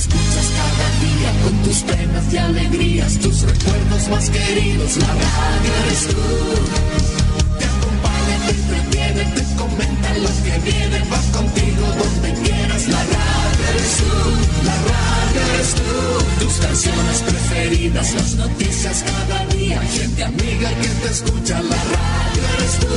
escuchas cada día con tus penas y alegrías, tus recuerdos más queridos. La radio eres tú. Te acompaña, te entretiene, te comenta los que vienen. Vas contigo donde quieras. La radio eres tú. La radio eres tú. Tus canciones preferidas, las noticias cada día. Gente amiga que te escucha. La radio eres tú.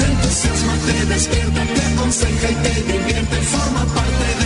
Te entusiasma, te despierta, te aconseja y te divierte. Forma parte de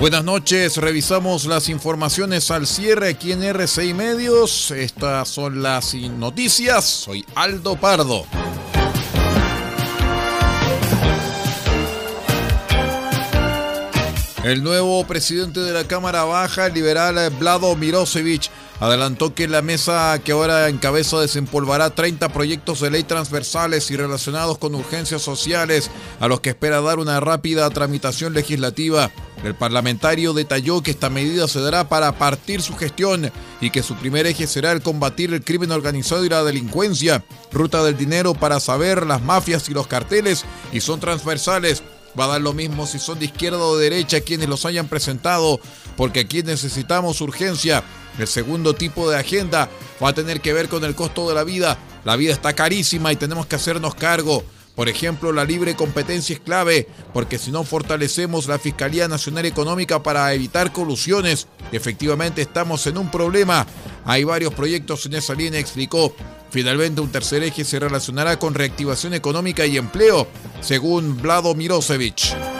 Buenas noches, revisamos las informaciones al cierre aquí en RCI Medios. Estas son las noticias. Soy Aldo Pardo. El nuevo presidente de la Cámara Baja, el liberal Vlado Mirosevic, adelantó que la mesa que ahora encabeza desempolvará 30 proyectos de ley transversales y relacionados con urgencias sociales a los que espera dar una rápida tramitación legislativa. El parlamentario detalló que esta medida se dará para partir su gestión y que su primer eje será el combatir el crimen organizado y la delincuencia, ruta del dinero para saber las mafias y los carteles y son transversales Va a dar lo mismo si son de izquierda o de derecha quienes los hayan presentado, porque aquí necesitamos urgencia. El segundo tipo de agenda va a tener que ver con el costo de la vida. La vida está carísima y tenemos que hacernos cargo. Por ejemplo, la libre competencia es clave, porque si no fortalecemos la Fiscalía Nacional Económica para evitar colusiones, efectivamente estamos en un problema. Hay varios proyectos en esa línea, explicó. Finalmente, un tercer eje se relacionará con reactivación económica y empleo, según Vlado Mirosevic.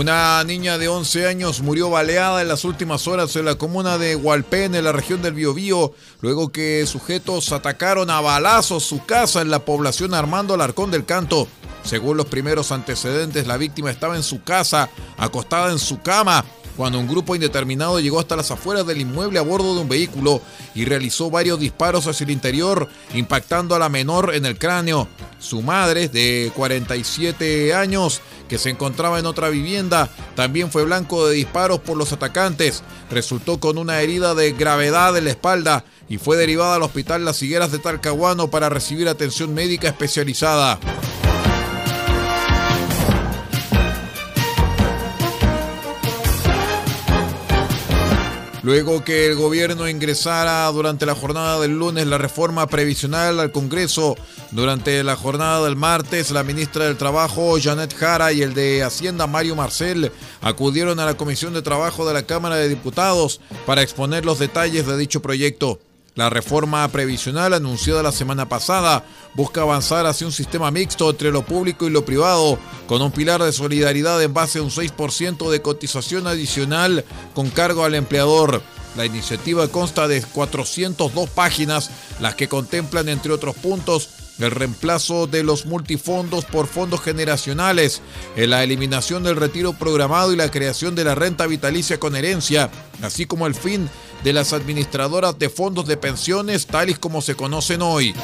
Una niña de 11 años murió baleada en las últimas horas en la comuna de Hualpén, en la región del Biobío, luego que sujetos atacaron a balazos su casa en la población Armando Alarcón del Canto. Según los primeros antecedentes, la víctima estaba en su casa, acostada en su cama, cuando un grupo indeterminado llegó hasta las afueras del inmueble a bordo de un vehículo y realizó varios disparos hacia el interior, impactando a la menor en el cráneo. Su madre, de 47 años, que se encontraba en otra vivienda, también fue blanco de disparos por los atacantes. Resultó con una herida de gravedad en la espalda y fue derivada al hospital Las Higueras de Talcahuano para recibir atención médica especializada. Luego que el gobierno ingresara durante la jornada del lunes la reforma previsional al Congreso, durante la jornada del martes la ministra del Trabajo Janet Jara y el de Hacienda Mario Marcel acudieron a la Comisión de Trabajo de la Cámara de Diputados para exponer los detalles de dicho proyecto. La reforma previsional anunciada la semana pasada busca avanzar hacia un sistema mixto entre lo público y lo privado, con un pilar de solidaridad en base a un 6% de cotización adicional con cargo al empleador. La iniciativa consta de 402 páginas, las que contemplan, entre otros puntos, el reemplazo de los multifondos por fondos generacionales, la eliminación del retiro programado y la creación de la renta vitalicia con herencia, así como el fin de las administradoras de fondos de pensiones tales como se conocen hoy.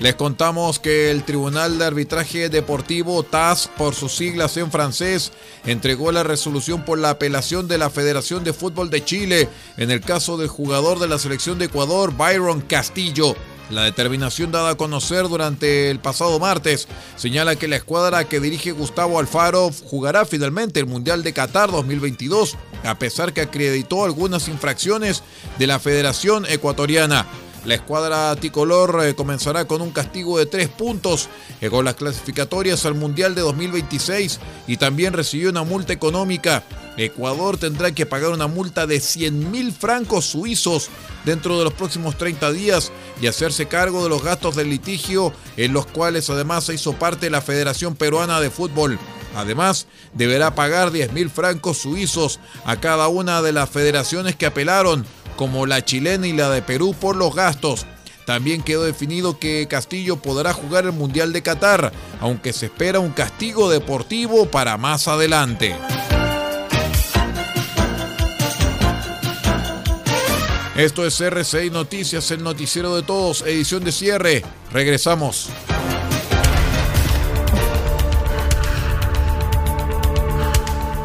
Les contamos que el Tribunal de Arbitraje Deportivo, TAS por sus siglas en francés, entregó la resolución por la apelación de la Federación de Fútbol de Chile en el caso del jugador de la selección de Ecuador, Byron Castillo. La determinación dada a conocer durante el pasado martes señala que la escuadra que dirige Gustavo Alfaro jugará finalmente el Mundial de Qatar 2022, a pesar que acreditó algunas infracciones de la Federación Ecuatoriana. La escuadra tricolor eh, comenzará con un castigo de tres puntos con las clasificatorias al Mundial de 2026 y también recibió una multa económica. Ecuador tendrá que pagar una multa de 100 mil francos suizos dentro de los próximos 30 días y hacerse cargo de los gastos del litigio en los cuales además se hizo parte la Federación Peruana de Fútbol. Además, deberá pagar 10.000 francos suizos a cada una de las federaciones que apelaron, como la chilena y la de Perú, por los gastos. También quedó definido que Castillo podrá jugar el Mundial de Qatar, aunque se espera un castigo deportivo para más adelante. Esto es RCI Noticias, el noticiero de todos, edición de cierre. Regresamos.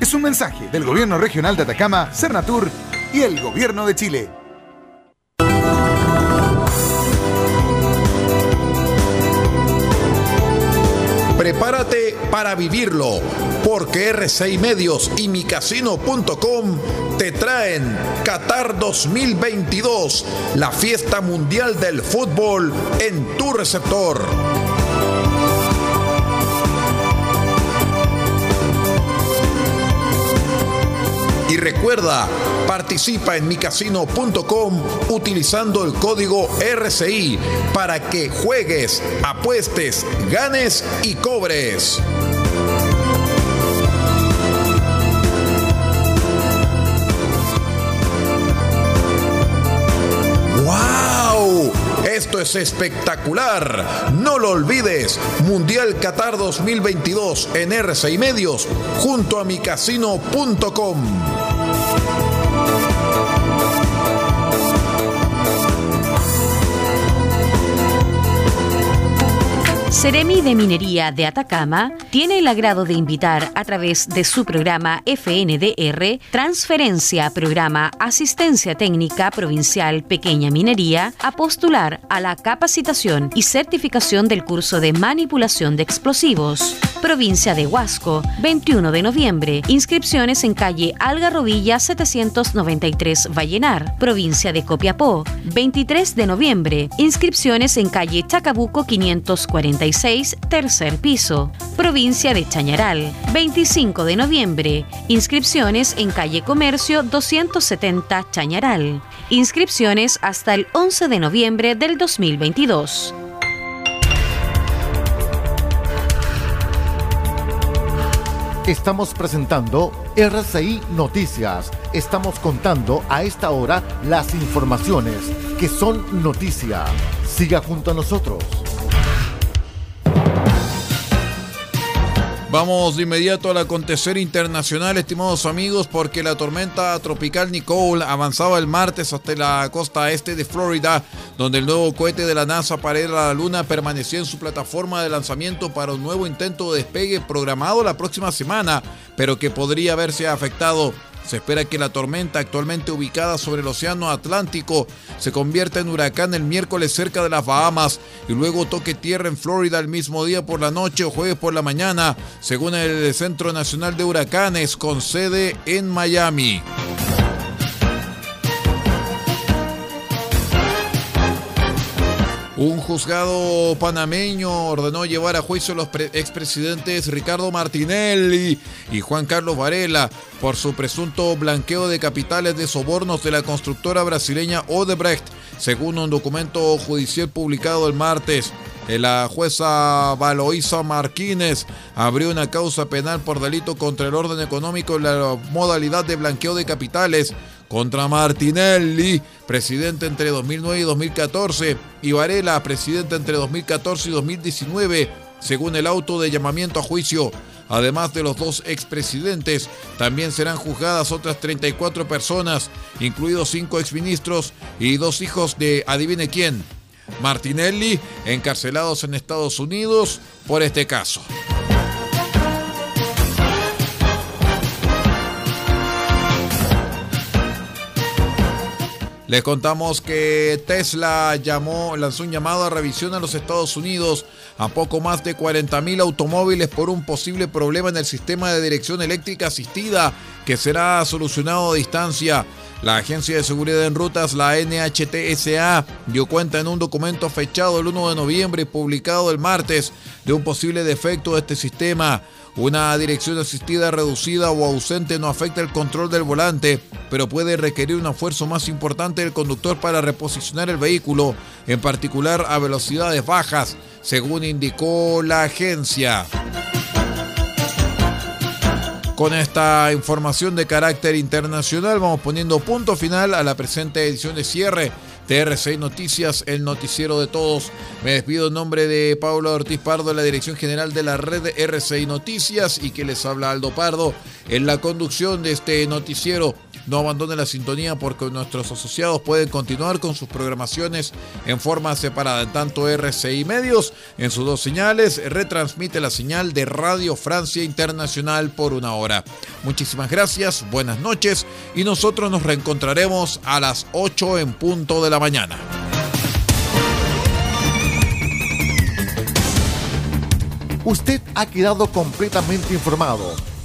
Es un mensaje del Gobierno Regional de Atacama, Cernatur y el Gobierno de Chile. Prepárate para vivirlo, porque R6 Medios y micasino.com te traen Qatar 2022, la fiesta mundial del fútbol en tu receptor. Y recuerda, participa en micasino.com utilizando el código RCI para que juegues, apuestes, ganes y cobres. Esto es espectacular. No lo olvides. Mundial Qatar 2022 en RCI Medios junto a micasino.com. Peace. Seremi de Minería de Atacama tiene el agrado de invitar a través de su programa FNDR Transferencia Programa Asistencia Técnica Provincial Pequeña Minería a postular a la capacitación y certificación del curso de manipulación de explosivos. Provincia de Huasco, 21 de noviembre. Inscripciones en calle Algarrobilla 793 Vallenar. Provincia de Copiapó, 23 de noviembre. Inscripciones en calle Chacabuco 546 tercer piso. Provincia de Chañaral, 25 de noviembre. Inscripciones en calle Comercio 270 Chañaral. Inscripciones hasta el 11 de noviembre del 2022. Estamos presentando RCI Noticias. Estamos contando a esta hora las informaciones que son noticia. Siga junto a nosotros. Vamos de inmediato al acontecer internacional, estimados amigos, porque la tormenta tropical Nicole avanzaba el martes hasta la costa este de Florida, donde el nuevo cohete de la NASA para ir a la Luna permaneció en su plataforma de lanzamiento para un nuevo intento de despegue programado la próxima semana, pero que podría haberse afectado se espera que la tormenta, actualmente ubicada sobre el Océano Atlántico, se convierta en huracán el miércoles cerca de las Bahamas y luego toque tierra en Florida el mismo día por la noche o jueves por la mañana, según el Centro Nacional de Huracanes, con sede en Miami. Un juzgado panameño ordenó llevar a juicio a los expresidentes Ricardo Martinelli y Juan Carlos Varela por su presunto blanqueo de capitales de sobornos de la constructora brasileña Odebrecht, según un documento judicial publicado el martes. La jueza Valoisa Martínez abrió una causa penal por delito contra el orden económico en la modalidad de blanqueo de capitales contra Martinelli, presidente entre 2009 y 2014, y Varela, presidente entre 2014 y 2019, según el auto de llamamiento a juicio. Además de los dos expresidentes, también serán juzgadas otras 34 personas, incluidos cinco exministros y dos hijos de adivine quién, Martinelli, encarcelados en Estados Unidos por este caso. Les contamos que Tesla lanzó un llamado a revisión a los Estados Unidos a poco más de 40.000 automóviles por un posible problema en el sistema de dirección eléctrica asistida que será solucionado a distancia. La Agencia de Seguridad en Rutas, la NHTSA, dio cuenta en un documento fechado el 1 de noviembre y publicado el martes de un posible defecto de este sistema. Una dirección asistida reducida o ausente no afecta el control del volante, pero puede requerir un esfuerzo más importante del conductor para reposicionar el vehículo, en particular a velocidades bajas, según indicó la agencia. Con esta información de carácter internacional vamos poniendo punto final a la presente edición de cierre TR6 Noticias, el noticiero de todos. Me despido en nombre de Pablo Ortiz Pardo, la dirección general de la red R6 Noticias y que les habla Aldo Pardo en la conducción de este noticiero. No abandone la sintonía porque nuestros asociados pueden continuar con sus programaciones en forma separada. En tanto RCI Medios, en sus dos señales, retransmite la señal de Radio Francia Internacional por una hora. Muchísimas gracias, buenas noches y nosotros nos reencontraremos a las 8 en punto de la mañana. Usted ha quedado completamente informado.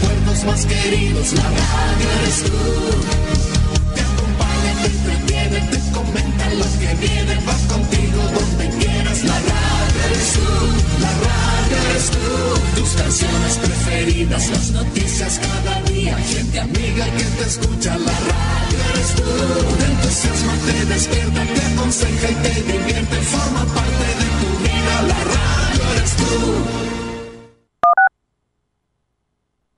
Recuerdos más queridos, la radio eres tú